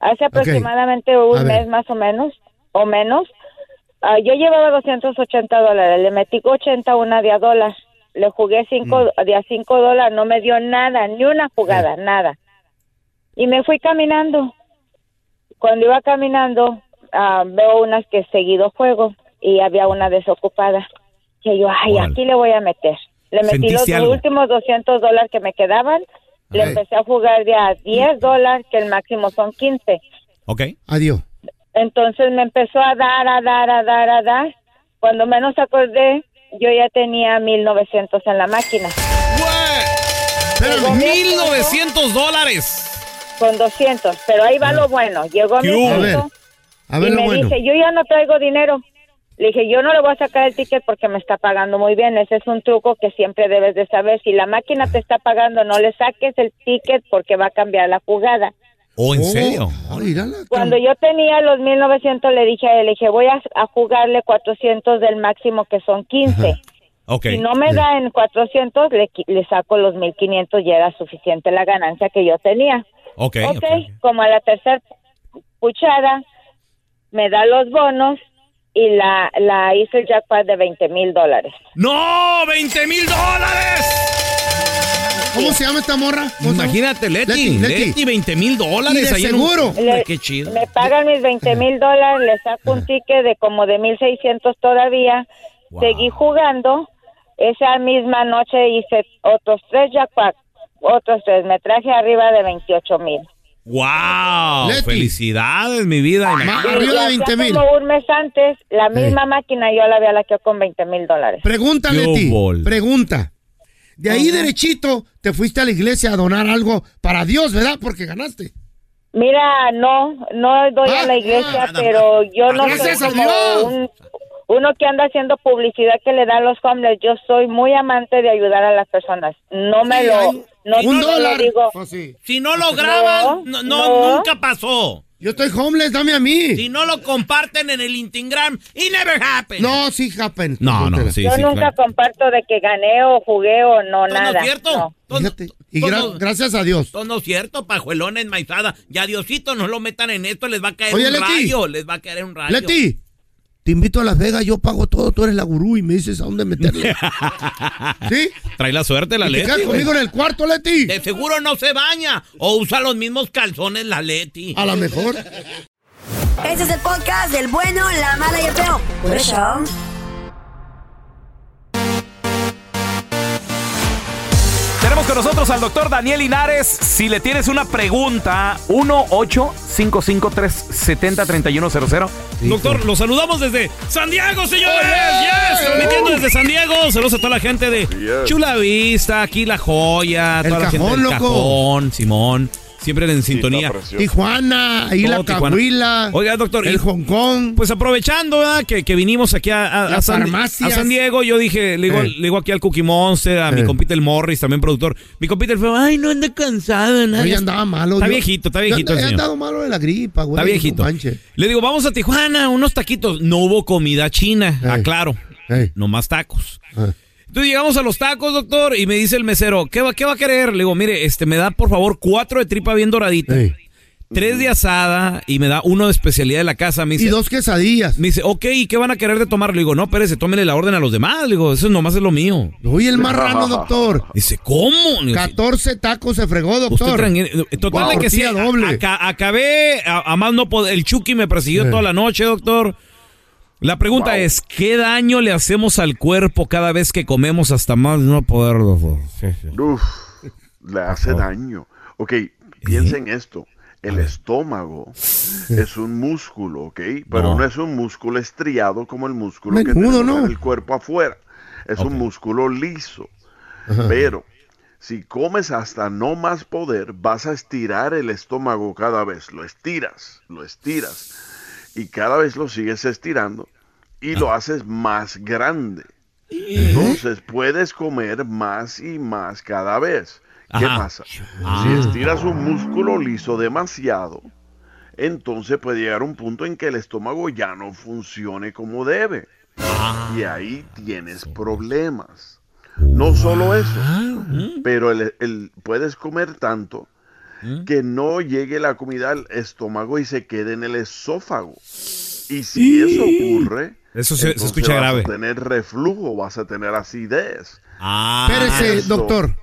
Hace aproximadamente un mes más o menos, o menos, ah, yo llevaba 280 dólares, le metí 80 una de a dólar, le jugué cinco,
Mm.
de a 5 dólares, no me dio nada, ni una jugada, nada. Y me fui caminando. Cuando iba caminando, ah, veo unas que seguido juego y había una desocupada. Que yo, ay, aquí le voy a meter. Le metí los
¿Sentiste algo?
últimos 200 dólares que me quedaban. Le
Ay.
empecé a jugar de a 10 dólares, que el máximo son 15.
Ok.
Adiós.
Entonces me empezó a dar, a dar, a dar, a dar. Cuando menos acordé, yo ya tenía 1900 en la máquina. Mi esposo
1900 dólares.
Con 200, pero ahí va lo bueno. Llegó mi
¿Qué hubo? A
ver
y me
bueno.
dice, yo ya no traigo dinero. Le dije, yo no le voy a sacar el ticket porque me está pagando muy bien. Ese es un truco que siempre debes de saber. Si la máquina te está pagando, no le saques el ticket porque va a cambiar la jugada.
¿O en serio?
Cuando yo tenía los 1900, le dije a él, le dije, voy a, a jugarle 400 del máximo que son 15.
Ok.
Si no me da en 400, le, saco los 1500 y era suficiente la ganancia que yo tenía.
Ok.
ok, como a la tercera puchada, me da los bonos y la, la hice el jackpot de 20 mil dólares.
¡No! ¡20 mil dólares!
¿Cómo se llama esta morra?
Imagínate, Leti.
Leti,
Leti,
Leti.
20 mil dólares.
Y de
ahí en un-
seguro.
Hombre, qué chido.
Me pagan mis 20 mil dólares, le saco un ticket de como de 1600 todavía. Seguí jugando. Esa misma noche hice otros tres jackpots, otros tres. Me traje arriba de 28 mil.
¡Wow!
Leti.
¡Felicidades, mi vida!
Y hacía como un mes antes, la misma máquina yo la había laqueado con 20 mil dólares.
Pregunta,
Yo
Leti.
bol.
Pregunta. De ahí derechito te fuiste a la iglesia a donar algo para Dios, ¿verdad? Porque ganaste.
Mira, no, no doy a la iglesia, pero yo no soy como un, uno que anda haciendo publicidad que le da a los homeless, yo soy muy amante de ayudar a las personas. No me
Sí,
lo, no,
un
no me lo
dólar.
digo.
Si no lo graban, no, no,
no.
nunca pasó.
Yo estoy homeless, dame a mí.
Si no lo comparten en el Instagram, it never happened.
No, sí happen.
No, no, sí,
yo
sí,
nunca
claro.
comparto de que gané o jugué o no, nada.
cierto?
No.
Fíjate, y gra- gracias a Dios.
Todo no es cierto, pajuelona enmaizada. Ya Diosito no lo metan en esto, les va a caer
Oye,
un
Leti.
rayo, les va a caer un rayo.
Leti, te invito a Las Vegas, yo pago todo, tú eres la gurú y me dices a dónde meterle. ¿Sí?
Trae la suerte la
¿Y te
Leti.
quedas
güey.
conmigo en el cuarto, Leti?
De seguro no se baña o usa los mismos calzones la Leti.
A lo mejor.
Este es el podcast del bueno, la mala y el feo. Por eso.
Tenemos con nosotros al doctor Daniel Linares. Si le tienes una pregunta, 1-855-370-3100.
Doctor, los saludamos desde San Diego, señores. Yes, transmitiendo desde San Diego. Saludos a toda la gente de Chula Vista, aquí La Joya,
El
toda la gente
Cajón,
del
loco.
Cajón, Simón. Siempre en sintonía.
Tijuana, ahí la. Cahuila.
Oiga, doctor.
El
y-
Hong Kong.
Pues aprovechando ¿verdad? que, que vinimos aquí a, a- a San, a San Diego, yo dije, le digo,
Eh.
le digo aquí al Cookie Monster, a mi
Eh.
compita el Morris, también productor. Mi compita el feo, ay, no anda cansado, nada.
Hoy andaba malo.
Está
yo-
viejito, está
yo
viejito el
He
señor.
andado malo de la gripa, güey.
Está viejito. Le digo, vamos a Tijuana, unos taquitos. No hubo comida china, aclaro. No más tacos. Entonces llegamos a los tacos, doctor, y me dice el mesero, ¿qué va, qué va a querer? Le digo, mire, este, me da por favor cuatro de tripa bien doradita. Tres de asada y me da uno de especialidad de la casa. Me dice,
Y dos quesadillas.
Me dice, ok, ¿y qué van a querer de tomar? Le digo, no, espérese, tómenle la orden a los demás. Le digo, eso nomás es lo mío.
Oye, el marrano, doctor.
Dice, ¿cómo? Digo,
14 tacos se fregó, doctor.
tranquilo. Total de que sí,
doble.
aca- acabé, a, a más no poder. El Chucky me persiguió
Eh.
toda la noche, doctor. La pregunta es, ¿qué daño le hacemos al cuerpo cada vez que comemos hasta más no poder? Sí, sí.
Uf, le hace daño. Ok, piensa en esto. El estómago es un músculo, ¿ok? Pero
No.
no, es un músculo estriado como el músculo que tenemos
¿no?
en el cuerpo afuera. Es un músculo liso.
Ajá.
Pero si comes hasta no más poder, vas a estirar el estómago cada vez. Lo estiras, lo estiras. Y cada vez lo sigues estirando y lo haces más grande. Entonces puedes comer más y más cada vez. ¿Qué
Ajá.
pasa?
Ah.
Si estiras un músculo liso demasiado, entonces puede llegar un punto en que el estómago ya no funcione como debe. Y ahí tienes problemas. No solo eso, pero el, el- puedes comer tanto que no llegue la comida al estómago y se quede en el esófago. Y si eso ocurre,
Eso se- se escucha
vas
grave.
a tener reflujo, vas a tener acidez.
Ah,
Espérese,
eso.
doctor.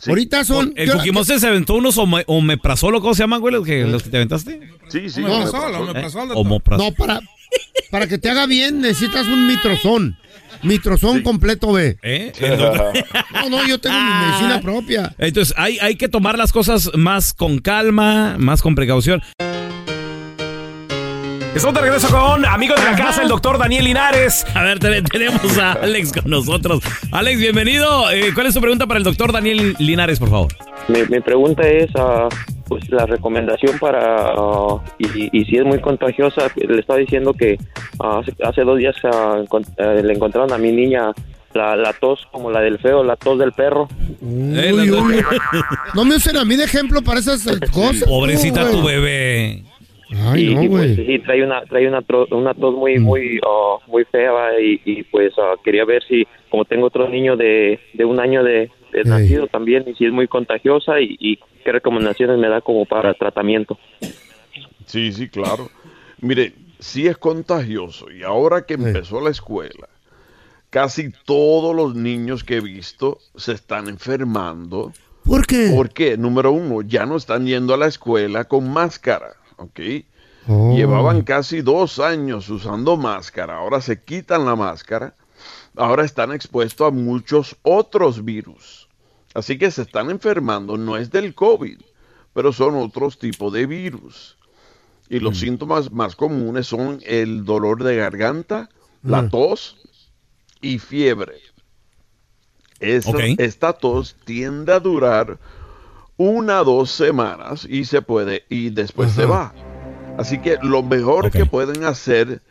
Sí.
Ahorita son.
El Monster se aventó unos ome- omeprazol, ¿cómo se llaman, güey? Los que, los que te aventaste.
Sí, sí.
No,
omeprazol.
omeprazol, doctor. Omeprazol.
No, para, para que te haga bien necesitas un mitrozón. Mitrozón completo B.
¿Eh?
No, no, yo tengo mi medicina propia.
Entonces, hay, hay que tomar las cosas más con calma, más con precaución.
Estamos de regreso con amigos de la casa, el doctor Daniel Linares.
A ver, te- tenemos a Alex con nosotros. Alex, bienvenido. Eh, ¿Cuál es tu pregunta para el doctor Daniel Linares, por favor?
Mi, mi pregunta es, ah, pues la recomendación para, ah, y, y si es muy contagiosa, le estaba diciendo que ah, hace, hace dos días encon- eh, le encontraron a mi niña la, la tos como la del feo, la tos del perro.
Eh,
Uy, uy. No me usen a mí de ejemplo para esas cosas.
Pobrecita
tú,
tu bebé.
Ay,
y,
no,
y, pues, sí, trae una, trae una, tro- una tos muy, muy, ah, muy fea y, y, pues quería ver si, como tengo otro niño de, de un año de, de nacido también, y si es muy contagiosa y, y qué recomendaciones me da como para tratamiento.
Sí, sí, claro. Mire, sí es contagioso y ahora que empezó la escuela, casi todos los niños que he visto se están enfermando.
¿Por qué?
Porque, número uno, ya no están yendo a la escuela con máscara, ¿ok?
Oh.
Llevaban casi dos años usando máscara, ahora se quitan la máscara, ahora están expuestos a muchos otros virus. Así que se están enfermando, no es del COVID, pero son otros tipos de virus. Y los síntomas más comunes son el dolor de garganta, la
Mm.
tos y fiebre. Esta, tos tiende a durar una o dos semanas y se puede y después se va. Así que lo mejor que pueden hacer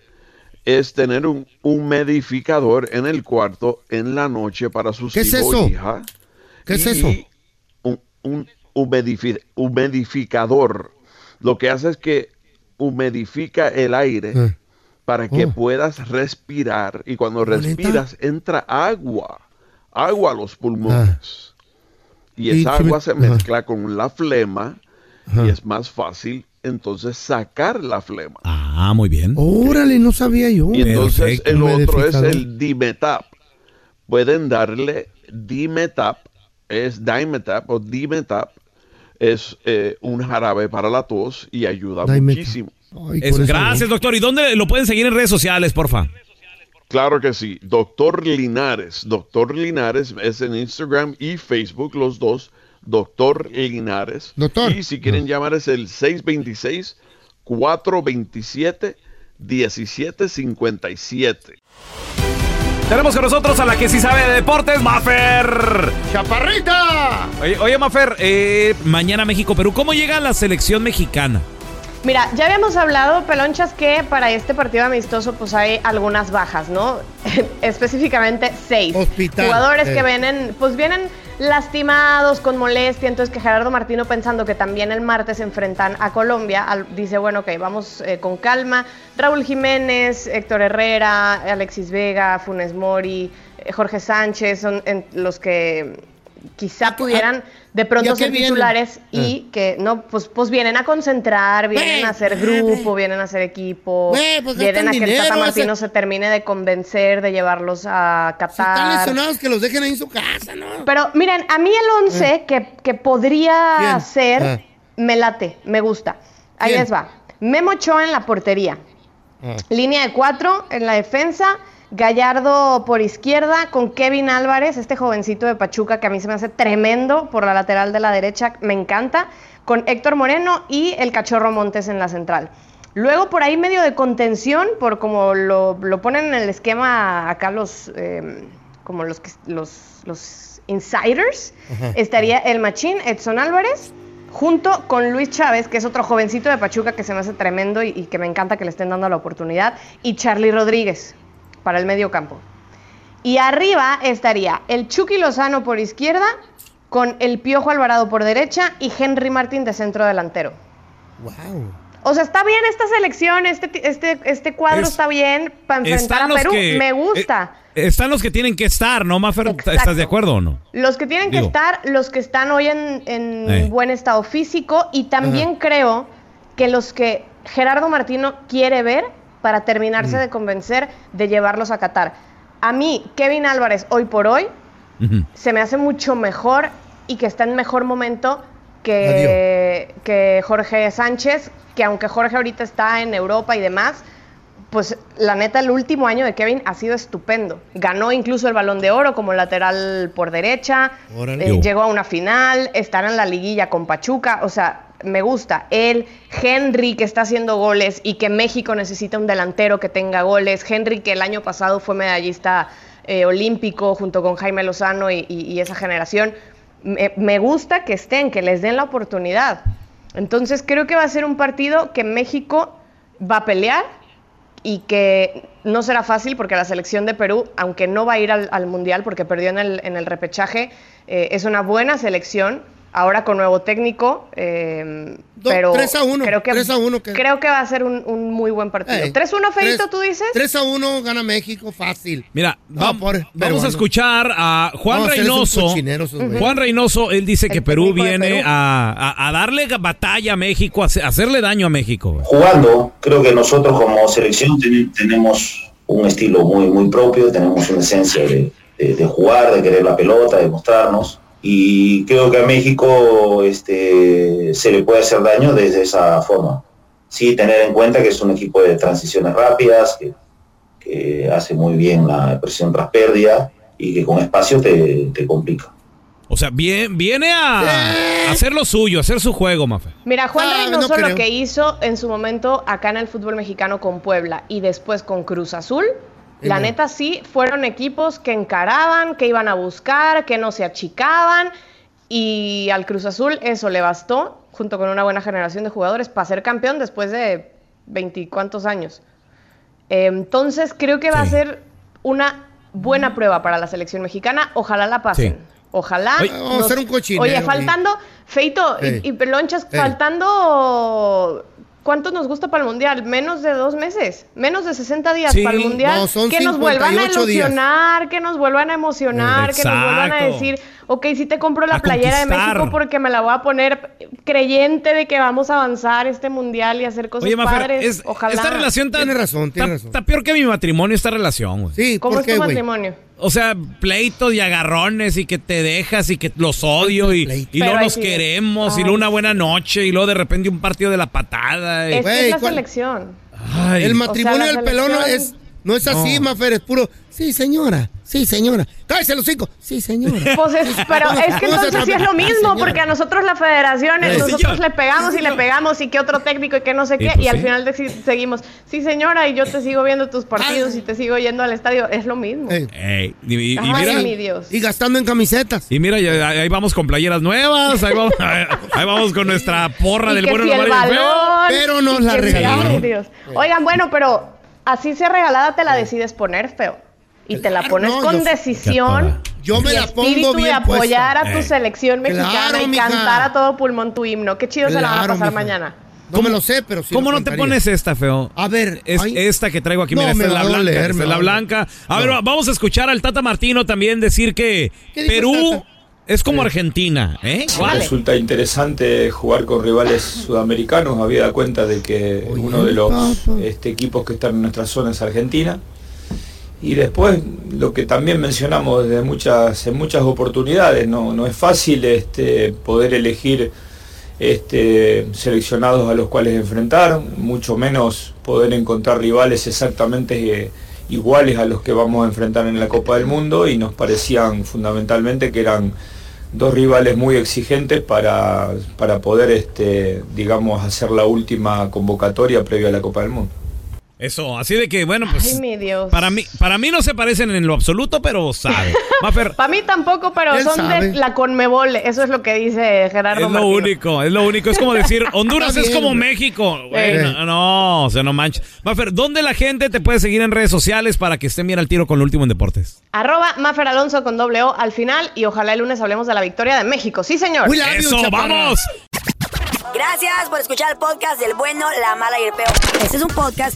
es tener un humidificador en el cuarto en la noche para sus
¿Qué es
hijos
eso?
hija.
¿Qué es eso?
Un, un humidifi- humidificador. Lo que hace es que humidifica el aire
Eh.
para que
Oh.
puedas respirar y cuando respiras entra agua, agua a los pulmones. Y
Y
esa
me-
agua se mezcla con la flema y es más fácil entonces sacar la flema.
Ah, muy bien.
Órale, no sabía yo.
Y entonces el otro es el Dimetap. Pueden darle Dimetap, es Dimetap o Dimetap, es eh, un jarabe para la tos y ayuda
Dimetap.
muchísimo.
Eso, gracias, doctor. ¿Y dónde lo pueden seguir en redes sociales, porfa?
Claro que sí. Doctor Linares. Doctor Linares es en Instagram y Facebook, los dos. Doctor Linares.
Doctor.
Y si quieren llamar es el 626-427-1757.
Tenemos con nosotros a la que sí sabe de deportes, Mafer.
¡Chaparrita!
Oye, oye Mafer, eh, mañana México-Perú. ¿Cómo llega la selección mexicana?
Mira, ya habíamos hablado, Pelonchas, que para este partido amistoso pues hay algunas bajas, ¿no? Específicamente seis.
Hospital,
Jugadores
eh.
que vienen, pues vienen lastimados, con molestia, entonces que Gerardo Martino pensando que también el martes se enfrentan a Colombia, dice, bueno, ok, vamos eh, con calma. Raúl Jiménez, Héctor Herrera, Alexis Vega, Funes Mori, eh, Jorge Sánchez, son en- los que quizá pudieran de
¿y
pronto ser
vienen?
titulares y que no, pues, pues vienen a concentrar, vienen a hacer grupo, vienen a hacer equipo,
pues
vienen a que el
dinero,
Tata
o sea-
Martino se termine de convencer, de llevarlos a
Están
Qatar.
lesionados que los dejen ahí en su casa, ¿no?
Pero miren, a mí el 11 que, que podría
¿Quién?
ser,
Ah.
me late, me gusta. Ahí les va. Memo Ochoa en la portería. Línea de cuatro en la defensa. Gallardo por izquierda con Kevin Álvarez, este jovencito de Pachuca que a mí se me hace tremendo por la lateral de la derecha, me encanta. Con Héctor Moreno y el Cachorro Montes en la central. Luego por ahí medio de contención, por como lo, lo ponen en el esquema acá los, eh, como los, los, los insiders,
Ajá.
estaría el Machín, Edson Álvarez, junto con Luis Chávez, que es otro jovencito de Pachuca que se me hace tremendo y, y que me encanta que le estén dando la oportunidad, y Charlie Rodríguez para el medio campo. Y arriba estaría el Chucky Lozano por izquierda, con el Piojo Alvarado por derecha y Henry Martín de centro delantero.
Wow.
O sea, está bien esta selección, este, este, este cuadro
Es-
está bien para enfrentar a Perú.
que-
Me gusta.
eh, están los que tienen que estar, ¿no, Mafer? ¿Estás de acuerdo o no?
Los que tienen que estar, los que están hoy en, en
Eh.
buen estado físico y también creo que los que Gerardo Martino quiere ver para terminarse de convencer de llevarlos a Qatar. A mí, Kevin Álvarez, hoy por hoy, se me hace mucho mejor y que está en mejor momento que, que Jorge Sánchez, que aunque Jorge ahorita está en Europa y demás, pues la neta el último año de Kevin ha sido estupendo. Ganó incluso el balón de oro como lateral por derecha, eh, llegó a una final, estará en la liguilla con Pachuca, o sea, me gusta. Él, Henry que está haciendo goles y que México necesita un delantero que tenga goles. Henry que el año pasado fue medallista eh, olímpico junto con Jaime Lozano y, esa generación. Me, gusta que estén, que les den la oportunidad. Entonces creo que va a ser un partido que México va a pelear y que no será fácil porque la selección de Perú, aunque no va a ir al, al Mundial porque perdió en el, en el repechaje, eh, es una buena selección, ahora con nuevo técnico, eh,
Do-
pero
3 a 1,
creo que,
3 a 1 que-
creo que va a ser un, un muy buen partido.
Ey,
3-1, Feito,
tres-
tú dices.
3 a 1 gana México fácil.
Mira,
No,
vam-
por-
vamos
peruano.
a escuchar a Juan
a
Reynoso. Juan Reynoso, él dice que Perú viene
Perú.
A, a- a darle batalla a México, a hace- a hacerle daño a México.
jugando, creo que nosotros como selección ten- tenemos un estilo muy, muy propio, tenemos una esencia de, de- de jugar, de querer la pelota, de mostrarnos. Y creo que a México este, se le puede hacer daño desde esa forma. Sí, tener en cuenta que es un equipo de transiciones rápidas, que, que hace muy bien la presión tras pérdida y que con espacio te, te complica.
O sea, bien, viene a, a hacer lo suyo, a hacer su juego, Mafe.
Mira, Juan
Ah,
Reynoso
no
lo que hizo en su momento acá en el fútbol mexicano con Puebla y después con Cruz Azul, la neta sí, fueron equipos que encaraban, que iban a buscar, que no se achicaban y al Cruz Azul eso le bastó, junto con una buena generación de jugadores, para ser campeón después de veinticuantos años. Entonces creo que va a ser una buena prueba para la selección mexicana. Ojalá la pasen.
Sí.
Ojalá.
Oye, vamos a hacer un cochinero,
Oye, faltando, Feito y, y Pelonchas, faltando. ¿Cuánto nos gusta para el mundial? Menos de dos meses, menos de 60 días
Sí.
para el mundial.
No, son
que nos vuelvan a
58 días.
ilusionar, que nos vuelvan a emocionar, que nos vuelvan a decir, ok, sí te compro la
A
playera de. México porque me la voy a poner creyente de que vamos a avanzar este mundial y hacer cosas
Oye, Mafer,
padres.
es-
Ojalá.
esta relación está,
Tiene razón, tiene
está-
razón.
está peor que mi matrimonio, esta relación, güey.
Sí,
¿Cómo
¿por
es
qué,
tu matrimonio?
O sea, pleitos y agarrones y que te dejas y que los odio y, y luego nos
sí.
queremos y luego una buena noche y luego de repente un partido de la patada. y-
Es que
Güey,
es la
¿cuál-
selección.
Ay.
El matrimonio
O sea, la
del pelón es, no es así,
No.
Mafer, es puro. Sí, señora. Sí, señora. Cállese los cinco. Sí, señora.
Pues es- pero es que entonces sí es lo mismo, porque a nosotros la federación, nosotros
señor.
le pegamos y le pegamos y que otro técnico y que no sé
Y
qué,
pues
y al
sí.
final seguimos, sí señora, y yo te sigo viendo tus partidos y te sigo yendo al estadio, es lo mismo.
Ey.
Ey, y, y- y
Ay,
mira,
mi Dios.
Y gastando en camisetas.
y mira, ahí vamos con playeras nuevas, ahí vamos, ahí vamos con nuestra porra
Y
del
que
bueno,
si el balón,
Pero nos
y
la regalaron.
Ay, Dios. Oigan, bueno, pero así sea regalada te la decides poner, feo. Y te la pones
no,
con
yo-
decisión.
Yo me
y
la pongo
espíritu de
bien
apoyar
puesta.
a tu
Ey.
selección mexicana
Claro,
y
mija.
cantar a todo pulmón tu himno. Qué chido se la van a pasar
mija.
mañana.
No me lo sé, pero sí.
¿Cómo no te pones esta, feo?
A ver,
Es
ay.
esta que traigo aquí,
No,
mira, esta
me
es la blanca.
doler,
esta
me
es la blanca. A ver, vamos a escuchar al Tata Martino también decir que
¿Qué dijo
Perú
Tata?
Es como Argentina, ¿eh?
Resulta interesante jugar con rivales sudamericanos, habida cuenta de que uno de los este, equipos que están en nuestra zona es Argentina. Y después, lo que también mencionamos desde muchas, en muchas oportunidades, no, no es fácil este, poder elegir este, seleccionados a los cuales enfrentar, mucho menos poder encontrar rivales exactamente eh, iguales a los que vamos a enfrentar en la Copa del Mundo. Y nos parecían fundamentalmente que eran dos rivales muy exigentes para, para poder, este, digamos, hacer la última convocatoria previa a la Copa del Mundo.
Eso, así de que, bueno, pues.
Ay, mi Dios.
Para mí, para mí no se parecen en lo absoluto, pero sabe.
Para mí tampoco, pero
Él
son
sabe.
de la Conmebol. Eso es lo que dice Gerardo
es lo
Martino.
único, es lo único. Es como decir, Honduras es como. México.
Eh.
no, no, o sea, no manches. Mafer, ¿dónde la gente te puede seguir en redes sociales para que estén bien al tiro con lo último en deportes?
Arroba Mafer Alonso con doble O al final y ojalá el lunes hablemos de la victoria de México. Sí, señor.
You,
¡Eso,
chaparra.
vamos!
Gracias por escuchar el podcast del bueno, la mala y el peor. Este es un podcast